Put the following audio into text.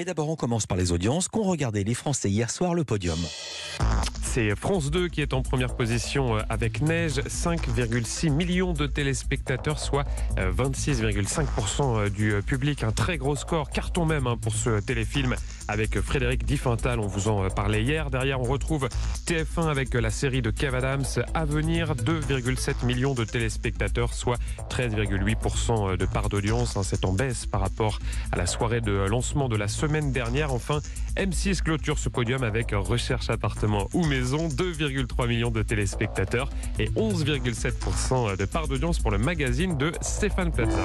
Mais d'abord, on commence par les audiences qu'ont regardé les Français hier soir le podium. C'est France 2 qui est en première position euh, avec Neige, 5,6 millions de téléspectateurs, soit 26,5% euh, euh, du public. Un très gros score, carton même hein, pour ce téléfilm avec Frédéric Diffental, on vous en parlait hier. Derrière, on retrouve TF1 avec la série de Kev Adams à venir, 2,7 millions de téléspectateurs, soit 13,8% de part d'audience. Hein. C'est en baisse par rapport à la soirée de lancement de la semaine dernière. Enfin, M6 clôture ce podium avec Recherche appartement ou maison, 2,3 millions de téléspectateurs et 11,7% de part d'audience pour le magazine de Stéphane Plaza.